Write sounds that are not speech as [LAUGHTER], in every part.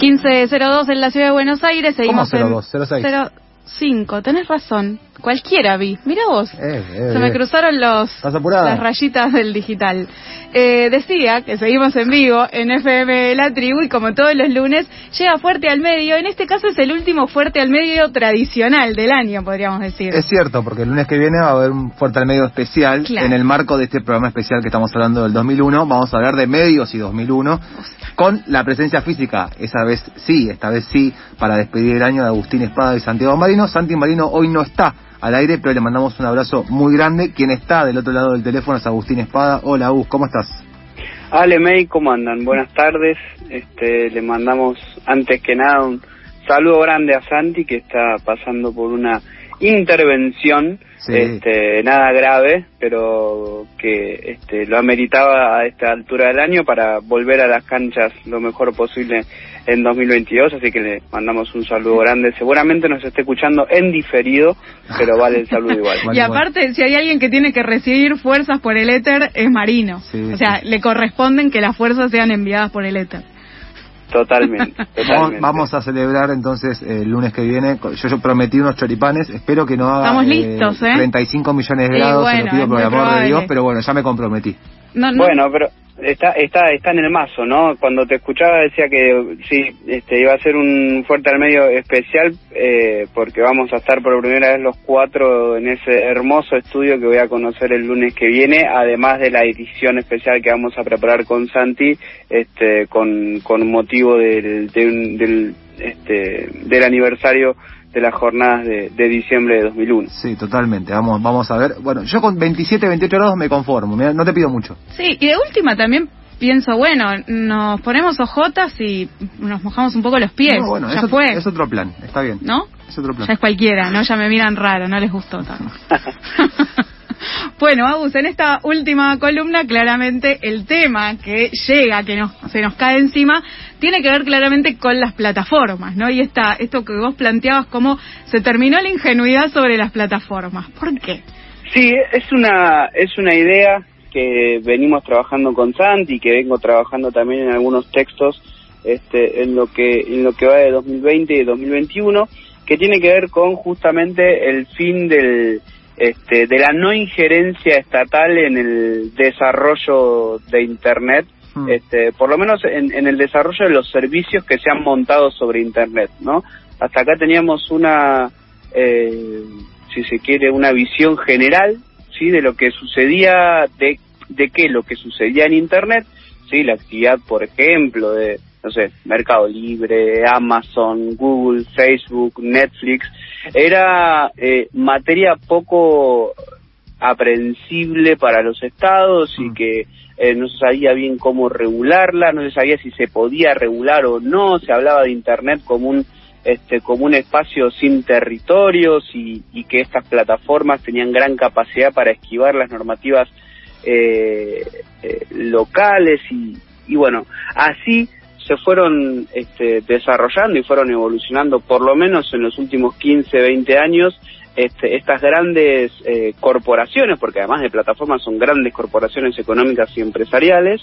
1502 en la ciudad de Buenos Aires. ¿Cómo Seguimos 02? 06. en 05. Tenés razón. Cualquiera vi. Mira vos. Eh, eh, Se me eh. cruzaron los, las rayitas del digital. Eh, decía que seguimos en vivo en FM La Tribu y como todos los lunes llega Fuerte al Medio. En este caso es el último Fuerte al Medio tradicional del año, podríamos decir. Es cierto, porque el lunes que viene va a haber un fuerte al medio especial. Claro. En el marco de este programa especial que estamos hablando del 2001, vamos a hablar de medios y 2001, con la presencia física, esa vez sí, esta vez sí, para despedir el año de Agustín Espada y Santiago Marino. Santi Marino hoy no está al aire, pero le mandamos un abrazo muy grande. Quien está del otro lado del teléfono es Agustín Espada. Hola, Agus, ¿cómo estás? Ale May, ¿cómo andan? Buenas tardes. Este, le mandamos antes que nada un saludo grande a Santi que está pasando por una intervención, Sí. este, nada grave, pero que este, lo ameritaba a esta altura del año para volver a las canchas lo mejor posible en 2022, así que le mandamos un saludo grande. Seguramente nos esté escuchando en diferido, pero vale el saludo igual. [LAUGHS] y aparte, si hay alguien que tiene que recibir fuerzas por el éter, es Marino. Sí, o sea, sí. le corresponden que las fuerzas sean enviadas por el éter. Totalmente, Vamos, totalmente. vamos a celebrar entonces eh, el lunes que viene. Yo, yo prometí unos choripanes, espero que no haga Estamos listos, ¿eh? 35 millones de grados, se bueno, lo pido por el amor de. Dios, pero bueno, ya me comprometí. No, no, Bueno, pero está, está, está en el mazo, ¿no? Cuando te escuchaba decía que sí, este, iba a ser un fuerte al medio especial eh, porque vamos a estar por primera vez los cuatro en ese hermoso estudio que voy a conocer el lunes que viene, además de la edición especial que vamos a preparar con Santi, este, con, con motivo del, de un- del, este, del aniversario de las jornadas de, de diciembre de 2001. Sí, totalmente. Vamos, vamos a ver. Bueno, yo con 27, 28 grados me conformo. mirá, no te pido mucho. Sí, y de última también pienso, bueno, nos ponemos ojotas y nos mojamos un poco los pies. No, bueno, ya es, otro, fue, es otro plan. Está bien. ¿no? Es otro plan. Ya es cualquiera, ¿no? Ya me miran raro, no les gustó tanto. [LAUGHS] bueno, Agus, en esta última columna, claramente el tema que llega, que nos, se nos cae encima, tiene que ver claramente con las plataformas, ¿no? Y esta, esto que vos planteabas, cómo se terminó la ingenuidad sobre las plataformas. ¿Por qué? Sí, es una, es una idea que venimos trabajando con Santi que vengo trabajando también en algunos textos este, en lo que en lo que va de 2020 y 2021 que tiene que ver con justamente el fin del este, de la no injerencia estatal en el desarrollo de internet Este, por lo menos en, en el desarrollo de los servicios que se han montado sobre internet no hasta acá teníamos una eh, si se quiere una visión general sí de lo que sucedía de de qué lo que sucedía en internet sí la actividad por ejemplo de no sé Mercado Libre Amazon Google Facebook Netflix era eh, materia poco aprensible para los estados y Mm. que eh, no se sabía bien cómo regularla, no se sabía si se podía regular o no, se hablaba de Internet como un este como un espacio sin territorios y, y que estas plataformas tenían gran capacidad para esquivar las normativas eh, eh, locales y, y bueno así se fueron este, desarrollando y fueron evolucionando por lo menos en los últimos 15 20 años este, estas grandes eh, corporaciones porque además de plataformas son grandes corporaciones económicas y empresariales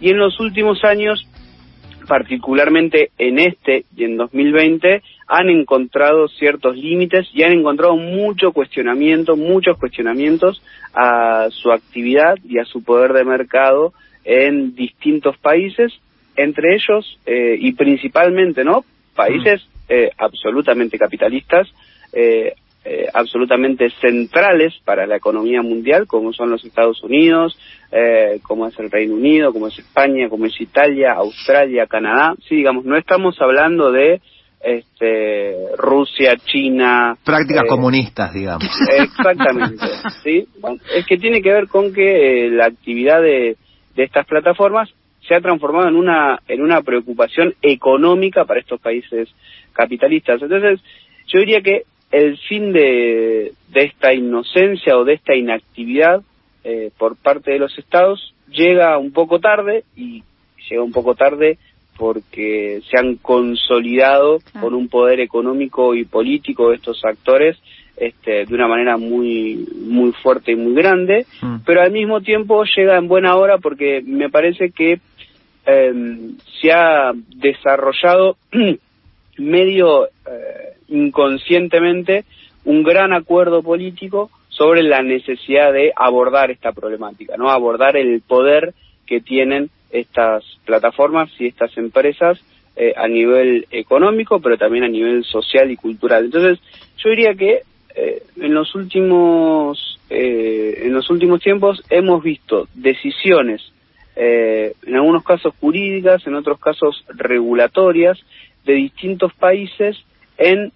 y en los últimos años particularmente en este y en 2020, han encontrado ciertos límites y han encontrado mucho cuestionamiento, muchos cuestionamientos a su actividad y a su poder de mercado en distintos países, entre ellos eh, y principalmente, ¿no? Países eh, absolutamente capitalistas, eh, eh, absolutamente centrales para la economía mundial, como son los Estados Unidos, eh, como es el Reino Unido, como es España, como es Italia, Australia, Canadá. Sí, digamos, no estamos hablando de este, Rusia, China. Prácticas eh, comunistas, digamos. Exactamente, [LAUGHS] sí. Bueno, es que tiene que ver con que eh, la actividad de, de estas plataformas se ha transformado en una en una preocupación económica para estos países capitalistas. Entonces, yo diría que el fin de, de esta inocencia o de esta inactividad eh, por parte de los estados llega un poco tarde y llega un poco tarde porque se han consolidado con un poder económico y político estos actores este, de una manera muy muy fuerte y muy grande, mm. pero al mismo tiempo llega en buena hora porque me parece que em, se ha desarrollado [CLEARS THROAT] medio eh, inconscientemente un gran acuerdo político sobre la necesidad de abordar esta problemática, no abordar el poder que tienen estas plataformas y estas empresas eh, a nivel económico, pero también a nivel social y cultural. Entonces, yo diría que eh, en los últimos eh, en los últimos tiempos hemos visto decisiones en algunos casos jurídicas en otros casos regulatorias de distintos países en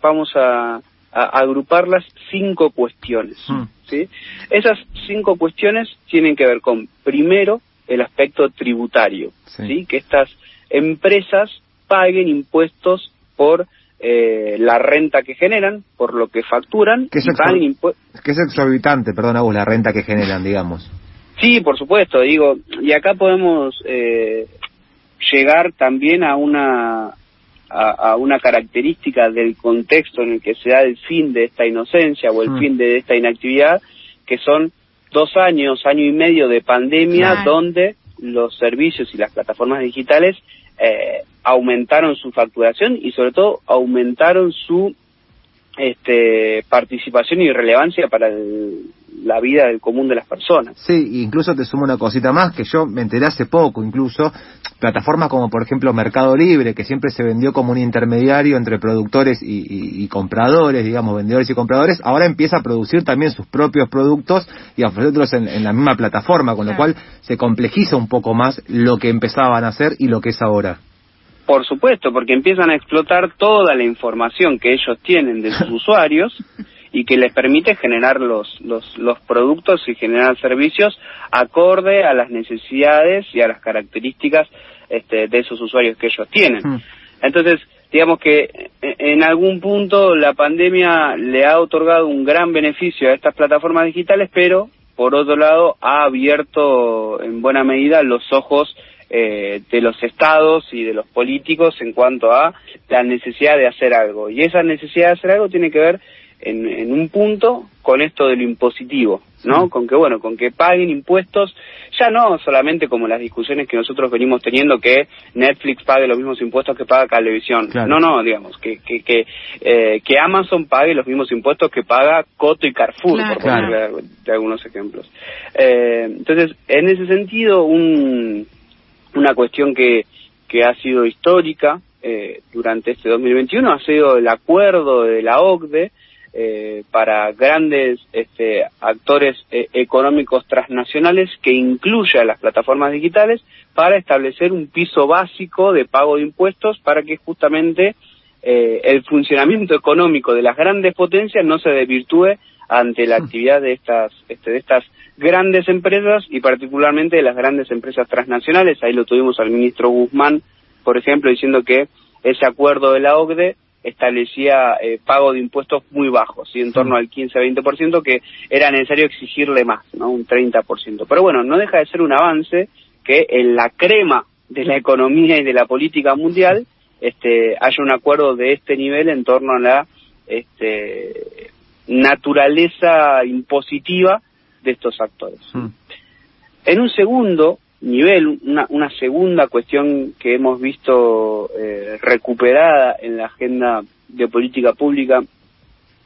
vamos a, agruparlas cinco cuestiones hmm. ¿sí? esas cinco cuestiones tienen que ver con primero el aspecto tributario sí. que estas empresas paguen impuestos por eh, la renta que generan, por lo que facturan. Que es, que es exorbitante, perdón, Agus, la renta que generan, digamos. Sí, por supuesto, digo, y acá podemos eh, llegar también a una a, una característica del contexto en el que se da el fin de esta inocencia o el mm. fin de esta inactividad, que son dos años, año y medio de pandemia, donde los servicios y las plataformas digitales eh, aumentaron su facturación y sobre todo aumentaron su este, participación y relevancia para la vida del común de las personas. Sí, incluso te sumo una cosita más que yo me enteré hace poco, incluso plataformas como por ejemplo Mercado Libre, que siempre se vendió como un intermediario entre productores y, compradores, digamos, vendedores y compradores, ahora empieza a producir también sus propios productos y a ofrecerlos en, la misma plataforma, con lo cual se complejiza un poco más lo que empezaban a hacer y lo que es ahora. Por supuesto, porque empiezan a explotar toda la información que ellos tienen de sus [LAUGHS] usuarios y que les permite generar los, los, los productos y generar servicios acorde a las necesidades y a las características este, de esos usuarios que ellos tienen. Entonces, digamos que en algún punto la pandemia le ha otorgado un gran beneficio a estas plataformas digitales, pero por otro lado ha abierto en buena medida los ojos eh, de los estados y de los políticos en cuanto a la necesidad de hacer algo. Y esa necesidad de hacer algo tiene que ver en, un punto con esto de lo impositivo, ¿no? Con que, bueno, con que paguen impuestos, ya no solamente como las discusiones que nosotros venimos teniendo, que Netflix pague los mismos impuestos que paga televisión. No, no, digamos, que, que, que, eh, que Amazon pague los mismos impuestos que paga Coto y Carrefour, por poner de, algunos ejemplos. Eh, entonces, en ese sentido, un una cuestión que, que ha sido histórica eh, durante este 2021 ha sido el acuerdo de la OCDE eh, para grandes este, actores eh, económicos transnacionales que incluya las plataformas digitales para establecer un piso básico de pago de impuestos para que justamente el funcionamiento económico de las grandes potencias no se desvirtúe ante la actividad de estas este, de estas grandes empresas y particularmente de las grandes empresas transnacionales. Ahí lo tuvimos al ministro Guzmán, por ejemplo, diciendo que ese acuerdo de la OCDE establecía eh, pago de impuestos muy bajos, y en torno al 15-20%, que era necesario exigirle más, ¿no? un 30%. Pero bueno, no deja de ser un avance que en la crema de la economía y de la política mundial este, haya un acuerdo de este nivel en torno a la este, naturaleza impositiva de estos actores. Hmm. En un segundo nivel, una, una, segunda cuestión que hemos visto eh, recuperada en la agenda de política pública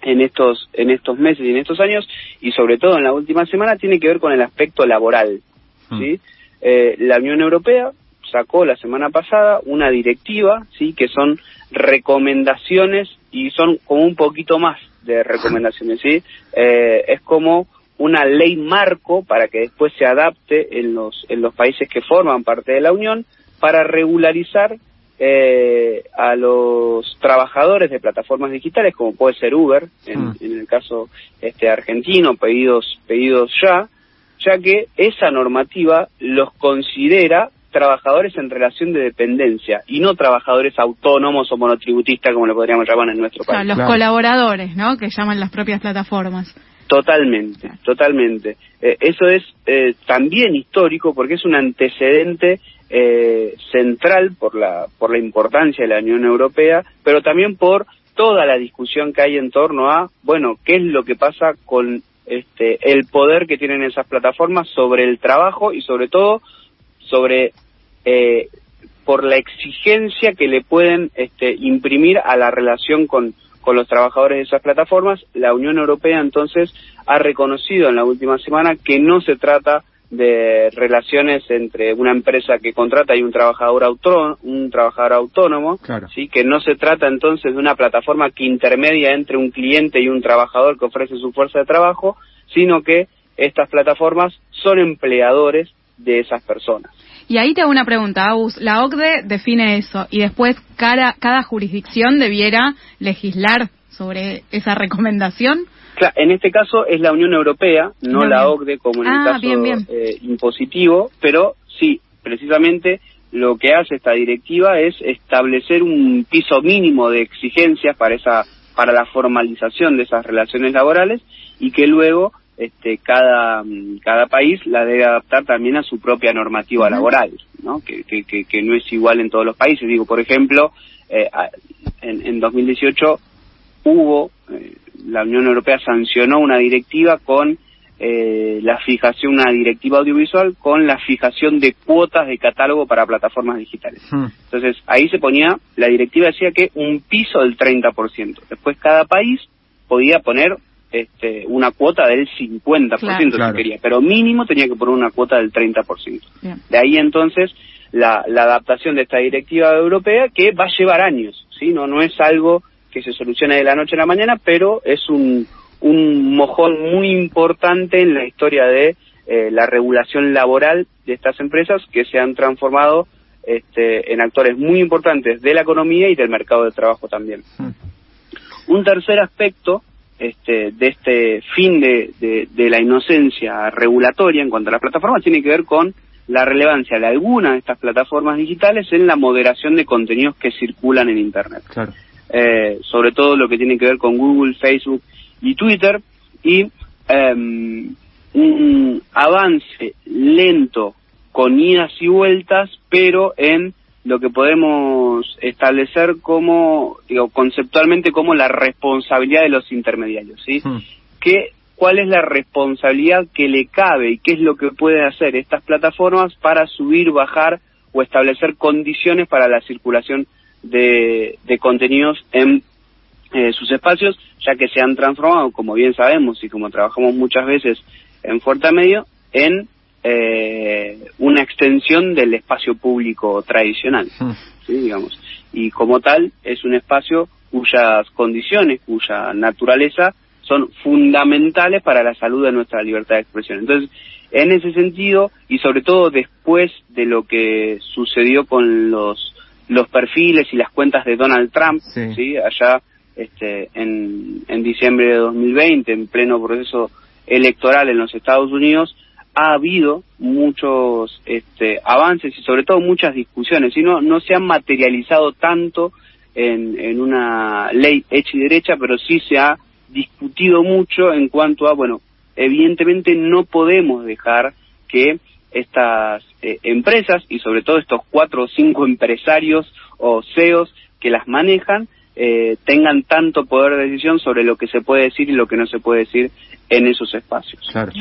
en estos en estos meses y en estos años y sobre todo en la última semana tiene que ver con el aspecto laboral. Hmm. ¿sí? Eh, la Unión Europea sacó la semana pasada una directiva, sí, que son recomendaciones y son como un poquito más de recomendaciones, sí. Eh, es como una ley marco para que después se adapte en los, en los países que forman parte de la Unión para regularizar eh, a los trabajadores de plataformas digitales, como puede ser Uber, en, hmm. el caso este argentino, pedidos, pedidos ya, ya que esa normativa los considera trabajadores en relación de dependencia y no trabajadores autónomos o monotributistas como lo podríamos llamar en nuestro O sea, país. los Claro. colaboradores, ¿no? Que llaman las propias plataformas. Totalmente, totalmente. Eh, eso es eh, también histórico porque es un antecedente eh, central por la, por la importancia de la Unión Europea, pero también por toda la discusión que hay en torno a, bueno, qué es lo que pasa con este, el poder que tienen esas plataformas sobre el trabajo y sobre todo sobre eh, por la exigencia que le pueden este, imprimir a la relación con, con los trabajadores de esas plataformas. La Unión Europea entonces ha reconocido en la última semana que no se trata de relaciones entre una empresa que contrata y un trabajador autónomo, un trabajador autónomo, Claro. sí, que no se trata entonces de una plataforma que intermedia entre un cliente y un trabajador que ofrece su fuerza de trabajo, sino que estas plataformas son empleadores de esas personas. Y ahí te hago una pregunta, Agus. La OCDE define eso y después cada, cada jurisdicción debiera legislar sobre esa recomendación. Cla- En este caso es la Unión Europea, no la. OCDE como en el Ah, caso bien, bien. eh, impositivo, pero sí, precisamente lo que hace esta directiva es establecer un piso mínimo de exigencias para esa para la formalización de esas relaciones laborales y que luego este, cada cada país la debe adaptar también a su propia normativa laboral, ¿no? Que, que, que, que no es igual en todos los países. Digo, por ejemplo, eh, en, en 2018 hubo, eh, la Unión Europea sancionó una directiva con eh, la fijación, una directiva audiovisual con la fijación de cuotas de catálogo para plataformas digitales. Entonces, ahí se ponía, la directiva decía que un piso del 30%. Después cada país podía poner este, una cuota del 50% Claro. si Claro. quería, pero mínimo tenía que poner una cuota del 30%. Bien. De ahí entonces la, la adaptación de esta directiva europea que va a llevar años, ¿sí? No, no es algo que se solucione de la noche a la mañana, pero es un, un mojón muy importante en la historia de eh, la regulación laboral de estas empresas que se han transformado este, en actores muy importantes de la economía y del mercado de trabajo también. Hmm. Un tercer aspecto este, de este fin de, de- de la inocencia regulatoria en cuanto a las plataformas tiene que ver con la relevancia de algunas de estas plataformas digitales en la moderación de contenidos que circulan en Internet. Claro. Eh, sobre todo lo que tiene que ver con Google, Facebook y Twitter, y em, un avance lento con idas y vueltas, pero en lo que podemos establecer como, digo, conceptualmente como la responsabilidad de los intermediarios, ¿sí? Hmm. ¿Qué, ¿Cuál es la responsabilidad que le cabe y qué es lo que pueden hacer estas plataformas para subir, bajar o establecer condiciones para la circulación de, de contenidos en eh, sus espacios, ya que se han transformado, como bien sabemos y como trabajamos muchas veces en Fuerte Medio, en eh, una extensión del espacio público tradicional, Hmm. ¿sí? digamos. Y como tal, es un espacio cuyas condiciones, cuya naturaleza son fundamentales para la salud de nuestra libertad de expresión. Entonces, en ese sentido, y sobre todo después de lo que sucedió con los los perfiles y las cuentas de Donald Trump, Sí. ¿sí? allá este, en, en diciembre de 2020, en pleno proceso electoral en los Estados Unidos, ha habido muchos este, avances y sobre todo muchas discusiones, y no, no se han materializado tanto en, en una ley hecha y derecha, pero sí se ha discutido mucho en cuanto a, bueno, evidentemente no podemos dejar que estas eh, empresas y sobre todo estos cuatro o cinco empresarios o CEOs que las manejan eh, tengan tanto poder de decisión sobre lo que se puede decir y lo que no se puede decir en esos espacios. Claro.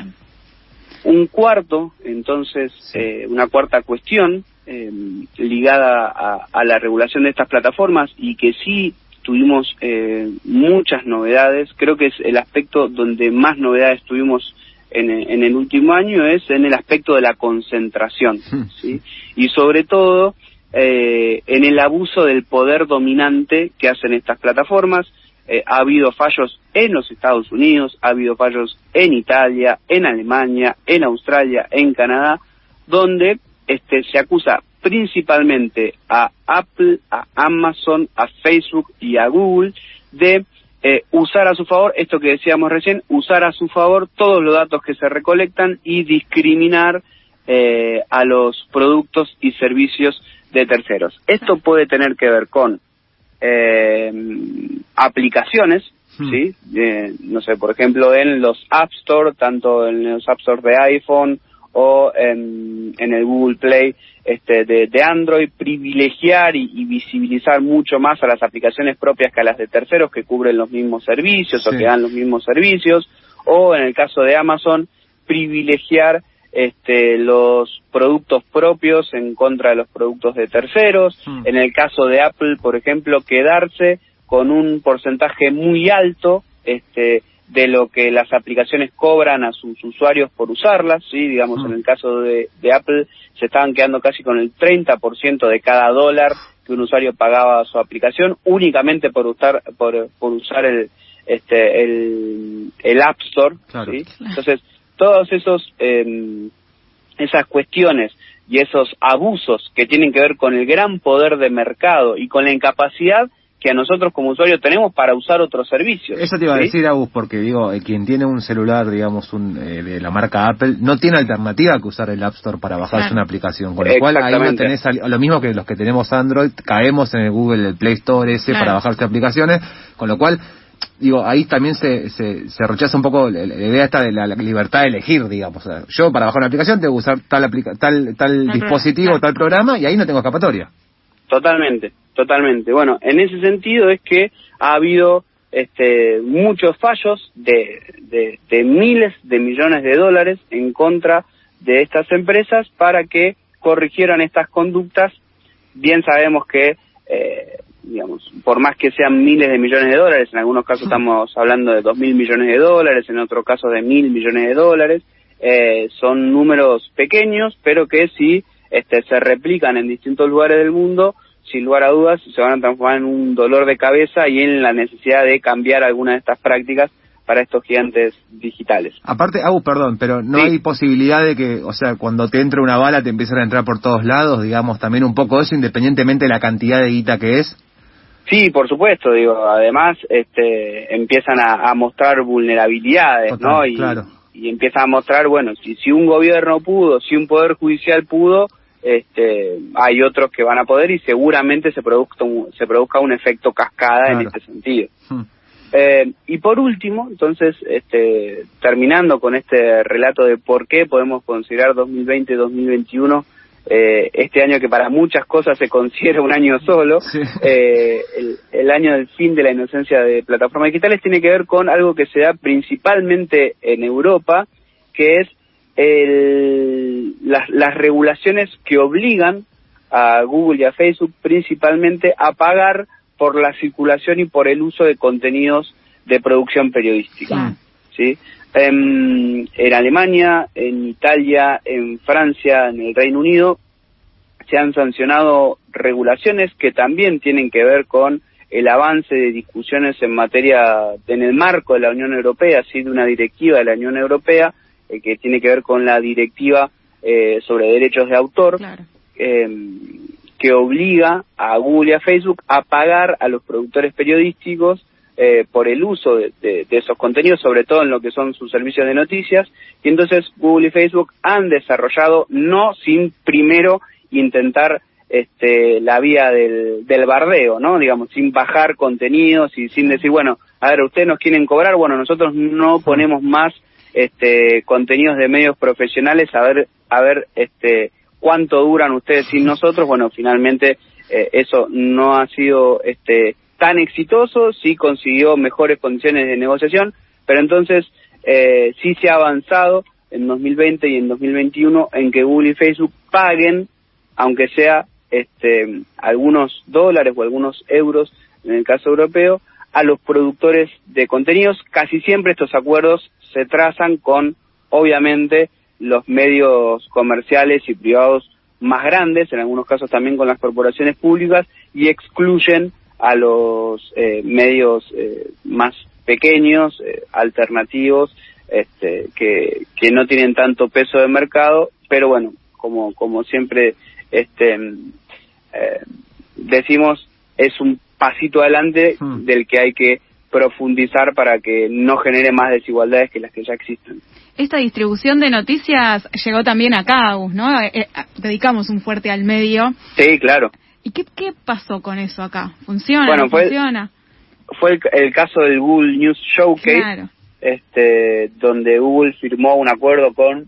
Un cuarto, entonces, eh, una cuarta cuestión eh, ligada a, a la regulación de estas plataformas y que sí tuvimos eh, muchas novedades, creo que es el aspecto donde más novedades tuvimos en, en el último año es en el aspecto de la concentración, Hmm. ¿sí? Y sobre todo eh, en el abuso del poder dominante que hacen estas plataformas. Eh, ha habido fallos en los Estados Unidos, ha habido fallos en Italia, en Alemania, en Australia, en Canadá, donde este, se acusa principalmente a Apple, a Amazon, a Facebook y a Google de eh, usar a su favor, esto que decíamos recién, usar a su favor todos los datos que se recolectan y discriminar eh, a los productos y servicios de terceros. Esto puede tener que ver con eh, aplicaciones, Hmm. ¿sí? Eh, no sé, por ejemplo, en los App Store, tanto en los App Store de iPhone o en, en el Google Play este, de, de Android, privilegiar y, y visibilizar mucho más a las aplicaciones propias que a las de terceros que cubren los mismos servicios o que dan los mismos servicios, o en el caso de Amazon, privilegiar este, los productos propios en contra de los productos de terceros. Hmm. En el caso de Apple, por ejemplo, quedarse con un porcentaje muy alto este, de lo que las aplicaciones cobran a sus usuarios por usarlas, ¿sí? Digamos, Mm. en el caso de, de Apple se estaban quedando casi con el 30% de cada dólar que un usuario pagaba a su aplicación únicamente por usar por, por usar el este el, el App Store, Claro. ¿sí? Entonces, todos esos em, esas cuestiones y esos abusos que tienen que ver con el gran poder de mercado y con la incapacidad que a nosotros como usuarios tenemos para usar otros servicios. Eso te iba a decir, Agus, porque digo, eh, quien tiene un celular, digamos, un, eh, de la marca Apple, no tiene alternativa que usar el App Store para bajarse una aplicación. Con lo cual, ahí no tenés, lo mismo que los que tenemos Android, caemos en el Google, el Play Store ese Claro. para bajarse aplicaciones, con lo cual, digo, ahí también se, se, se rechaza un poco la, la idea esta de la, la libertad de elegir, digamos. O sea, yo para bajar una aplicación tengo que usar tal, aplica tal, tal dispositivo, tal programa, y ahí no tengo escapatoria. Totalmente, totalmente. Bueno, en ese sentido es que ha habido este, muchos fallos de, de, de miles de millones de dólares en contra de estas empresas para que corrigieran estas conductas. Bien sabemos que, eh, digamos, por más que sean miles de millones de dólares, en algunos casos estamos hablando de dos mil millones de dólares, en otros casos de mil millones de dólares, eh, son números pequeños, pero que si este, se replican en distintos lugares del mundo, sin lugar a dudas se van a transformar en un dolor de cabeza y en la necesidad de cambiar algunas de estas prácticas para estos gigantes digitales. Aparte, Agus, perdón, pero no Sí. hay posibilidad de que, o sea, cuando te entre una bala te empiecen a entrar por todos lados, digamos, también un poco eso, independientemente de la cantidad de guita que es. Sí, por supuesto, digo, además este, empiezan a, a mostrar vulnerabilidades, Total, ¿no? Y, claro. y empiezan a mostrar, bueno, si, si un gobierno pudo, si un poder judicial pudo, este, hay otros que van a poder y seguramente se produzca un, se produzca un efecto cascada en este sentido. Hmm. Eh, y por último, entonces, este, terminando con este relato de por qué podemos considerar 2020-2021 eh, este año que para muchas cosas se considera un año solo, Sí. eh, el, el año del fin de la inocencia de plataformas digitales tiene que ver con algo que se da principalmente en Europa, que es el- las, las regulaciones que obligan a Google y a Facebook principalmente a pagar por la circulación y por el uso de contenidos de producción periodística. ¿sí? En Alemania, en Italia, en Francia, en el Reino Unido, se han sancionado regulaciones que también tienen que ver con el avance de discusiones en materia, en el marco de la Unión Europea, así de una directiva de la Unión Europea, eh, que tiene que ver con la directiva eh, sobre derechos de autor, Claro. eh, que obliga a Google y a Facebook a pagar a los productores periodísticos eh, por el uso de, de- esos contenidos, sobre todo en lo que son sus servicios de noticias. Y entonces Google y Facebook han desarrollado, no sin primero intentar este, la vía del, del bardeo, ¿no? Digamos, sin bajar contenidos y sin decir, bueno, a ver, ustedes nos quieren cobrar, bueno, nosotros no ponemos más este, contenidos de medios profesionales, a ver, a ver, este, cuánto duran ustedes sin nosotros. Bueno, finalmente eh, eso no ha sido este, tan exitoso, sí consiguió mejores condiciones de negociación, pero entonces eh, sí se ha avanzado en 2020 y en 2021 en que Google y Facebook paguen, aunque sea este, algunos dólares o algunos euros, en el caso europeo, a los productores de contenidos. Casi siempre estos acuerdos se trazan con, obviamente, los medios comerciales y privados más grandes, en algunos casos también con las corporaciones públicas, y excluyen a los eh, medios eh, más pequeños, eh, alternativos, este, que, que no tienen tanto peso de mercado, pero bueno, como, como siempre este, eh, decimos, es un pasito adelante Hmm. del que hay que profundizar para que no genere más desigualdades que las que ya existen. Esta distribución de noticias llegó también a Caus, ¿no? Eh, eh, dedicamos un fuerte al medio. Sí, claro. ¿Y qué, qué pasó con eso acá? ¿Funciona? Bueno, no fue- funciona? Fue el, el caso del Google News Showcase, Claro. este, donde Google firmó un acuerdo con,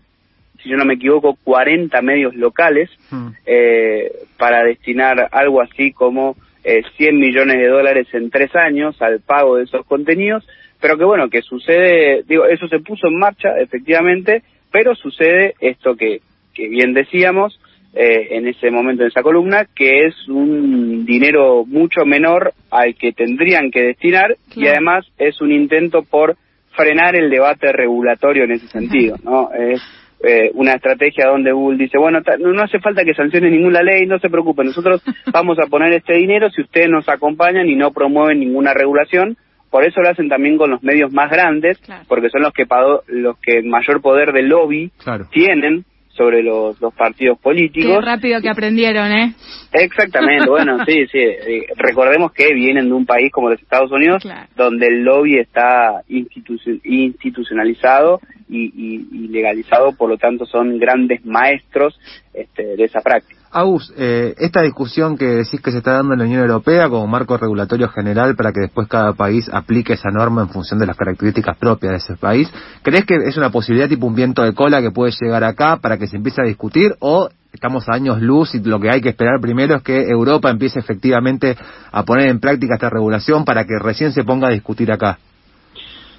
si yo no me equivoco, 40 medios locales Mm. eh, para destinar algo así como eh, 100 millones de dólares en tres años al pago de esos contenidos, pero que bueno, que sucede, digo, eso se puso en marcha, efectivamente, pero sucede esto que, que bien decíamos eh, en ese momento en esa columna, que es un dinero mucho menor al que tendrían que destinar y además es un intento por frenar el debate regulatorio en ese sentido, ¿no? Es eh, una estrategia donde Google dice, bueno, no, no hace falta que sancione ninguna ley, no se preocupen, nosotros [LAUGHS] vamos a poner este dinero si ustedes nos acompañan y no promueven ninguna regulación. Por eso lo hacen también con los medios más grandes, Claro. porque son los que los que mayor poder de lobby Claro. tienen sobre los, los partidos Qué políticos. rápido que aprendieron, ¿eh? Exactamente, bueno, [LAUGHS] sí, sí. eh, recordemos que vienen de un país como los Estados Unidos, Claro. donde el lobby está institucio- institucionalizado y, y- y legalizado, por lo tanto son grandes maestros este, de esa práctica. Agus, eh, esta discusión que decís que se está dando en la Unión Europea como marco regulatorio general para que después cada país aplique esa norma en función de las características propias de ese país, ¿crees que es una posibilidad tipo un viento de cola que puede llegar acá para que se empiece a discutir o estamos a años luz y lo que hay que esperar primero es que Europa empiece efectivamente a poner en práctica esta regulación para que recién se ponga a discutir acá?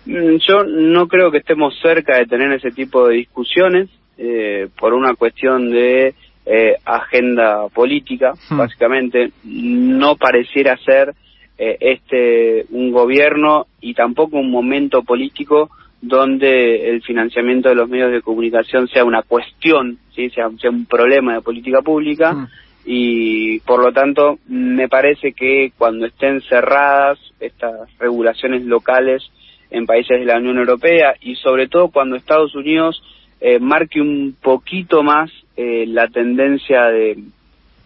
Mm, Yo no creo que estemos cerca de tener ese tipo de discusiones eh, por una cuestión de eh, agenda política, Hmm. básicamente. No pareciera ser eh, este un gobierno y tampoco un momento político donde el financiamiento de los medios de comunicación sea una cuestión, ¿sí? sea, sea un problema de política pública Hmm. y por lo tanto me parece que cuando estén cerradas estas regulaciones locales en países de la Unión Europea y sobre todo cuando Estados Unidos eh, marque un poquito más eh, la tendencia de,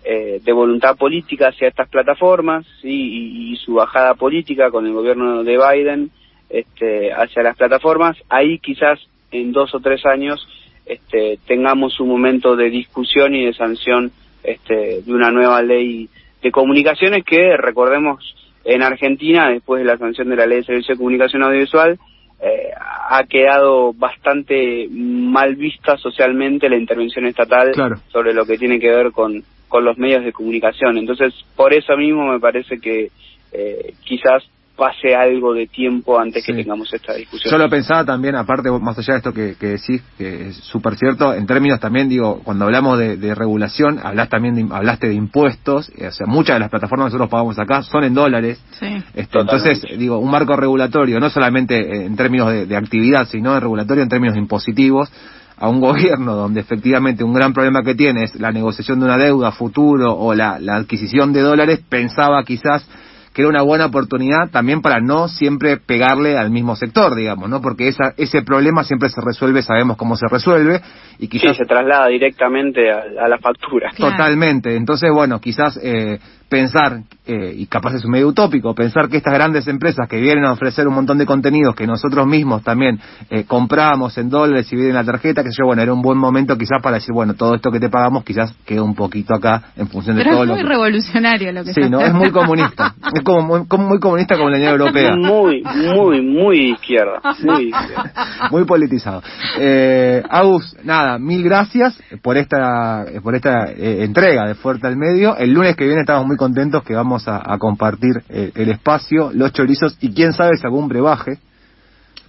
eh, de voluntad política hacia estas plataformas ¿sí? y, y su bajada política con el gobierno de Biden este, hacia las plataformas, ahí quizás en dos o tres años este, tengamos un momento de discusión y de sanción este, de una nueva ley de comunicaciones que, recordemos, en Argentina, después de la sanción de la ley de servicio de comunicación audiovisual, eh, ha quedado bastante mal vista socialmente la intervención estatal Claro. sobre lo que tiene que ver con, con los medios de comunicación. Entonces, por eso mismo me parece que eh, quizás pase algo de tiempo antes Sí. que tengamos esta discusión. Yo lo pensaba también, aparte, más allá de esto que, que decís, que es súper cierto, en términos también, digo, cuando hablamos de, de regulación, hablas también de, hablaste de impuestos, eh, o sea, muchas de las plataformas que nosotros pagamos acá son en dólares. Sí. Esto, entonces, digo, un marco regulatorio, no solamente en términos de, de actividad, sino de regulatorio en términos impositivos, a un gobierno donde efectivamente un gran problema que tiene es la negociación de una deuda futuro o la, la adquisición de dólares, pensaba quizás que era una buena oportunidad también para no siempre pegarle al mismo sector, digamos, ¿no? Porque esa, ese problema siempre se resuelve, sabemos cómo se resuelve, y Sí, quizás se traslada directamente a, a la factura. Claro. Totalmente. Entonces, bueno, quizás eh, pensar, eh, y capaz es un medio utópico, pensar que estas grandes empresas que vienen a ofrecer un montón de contenidos que nosotros mismos también eh, compramos en dólares y vienen la tarjeta, que sé yo, bueno, era un buen momento quizás para decir, bueno, todo esto que te pagamos quizás queda un poquito acá en función de Pero todo es lo muy que... revolucionario lo que Sí, ¿no? Es muy comunista. Es como muy, como muy comunista como la Unión Europea. Muy, muy, muy de izquierda. Muy de izquierda. Muy politizado. Eh, Agus, nada, mil gracias por esta por esta eh, entrega de Fuerte al Medio. El lunes que viene estamos muy contentos que vamos a, a compartir eh, el espacio, los chorizos y quién sabe si algún brebaje.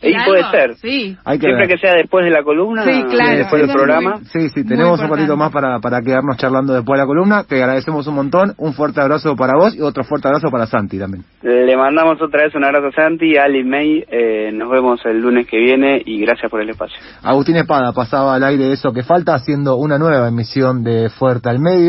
Y Algo, puede ser. Sí. Hay que Siempre ver. que sea después de la columna, Sí, claro, después del programa. muy- Sí, sí, tenemos un ratito más para, para quedarnos charlando después de la columna. Te agradecemos un montón. Un fuerte abrazo para vos y otro fuerte abrazo para Santi también. Le mandamos otra vez un abrazo a Santi, a Ali May. eh, nos vemos el lunes que viene y gracias por el espacio. Agustín Espada pasaba al aire eso que falta haciendo una nueva emisión de Fuerte al Medio.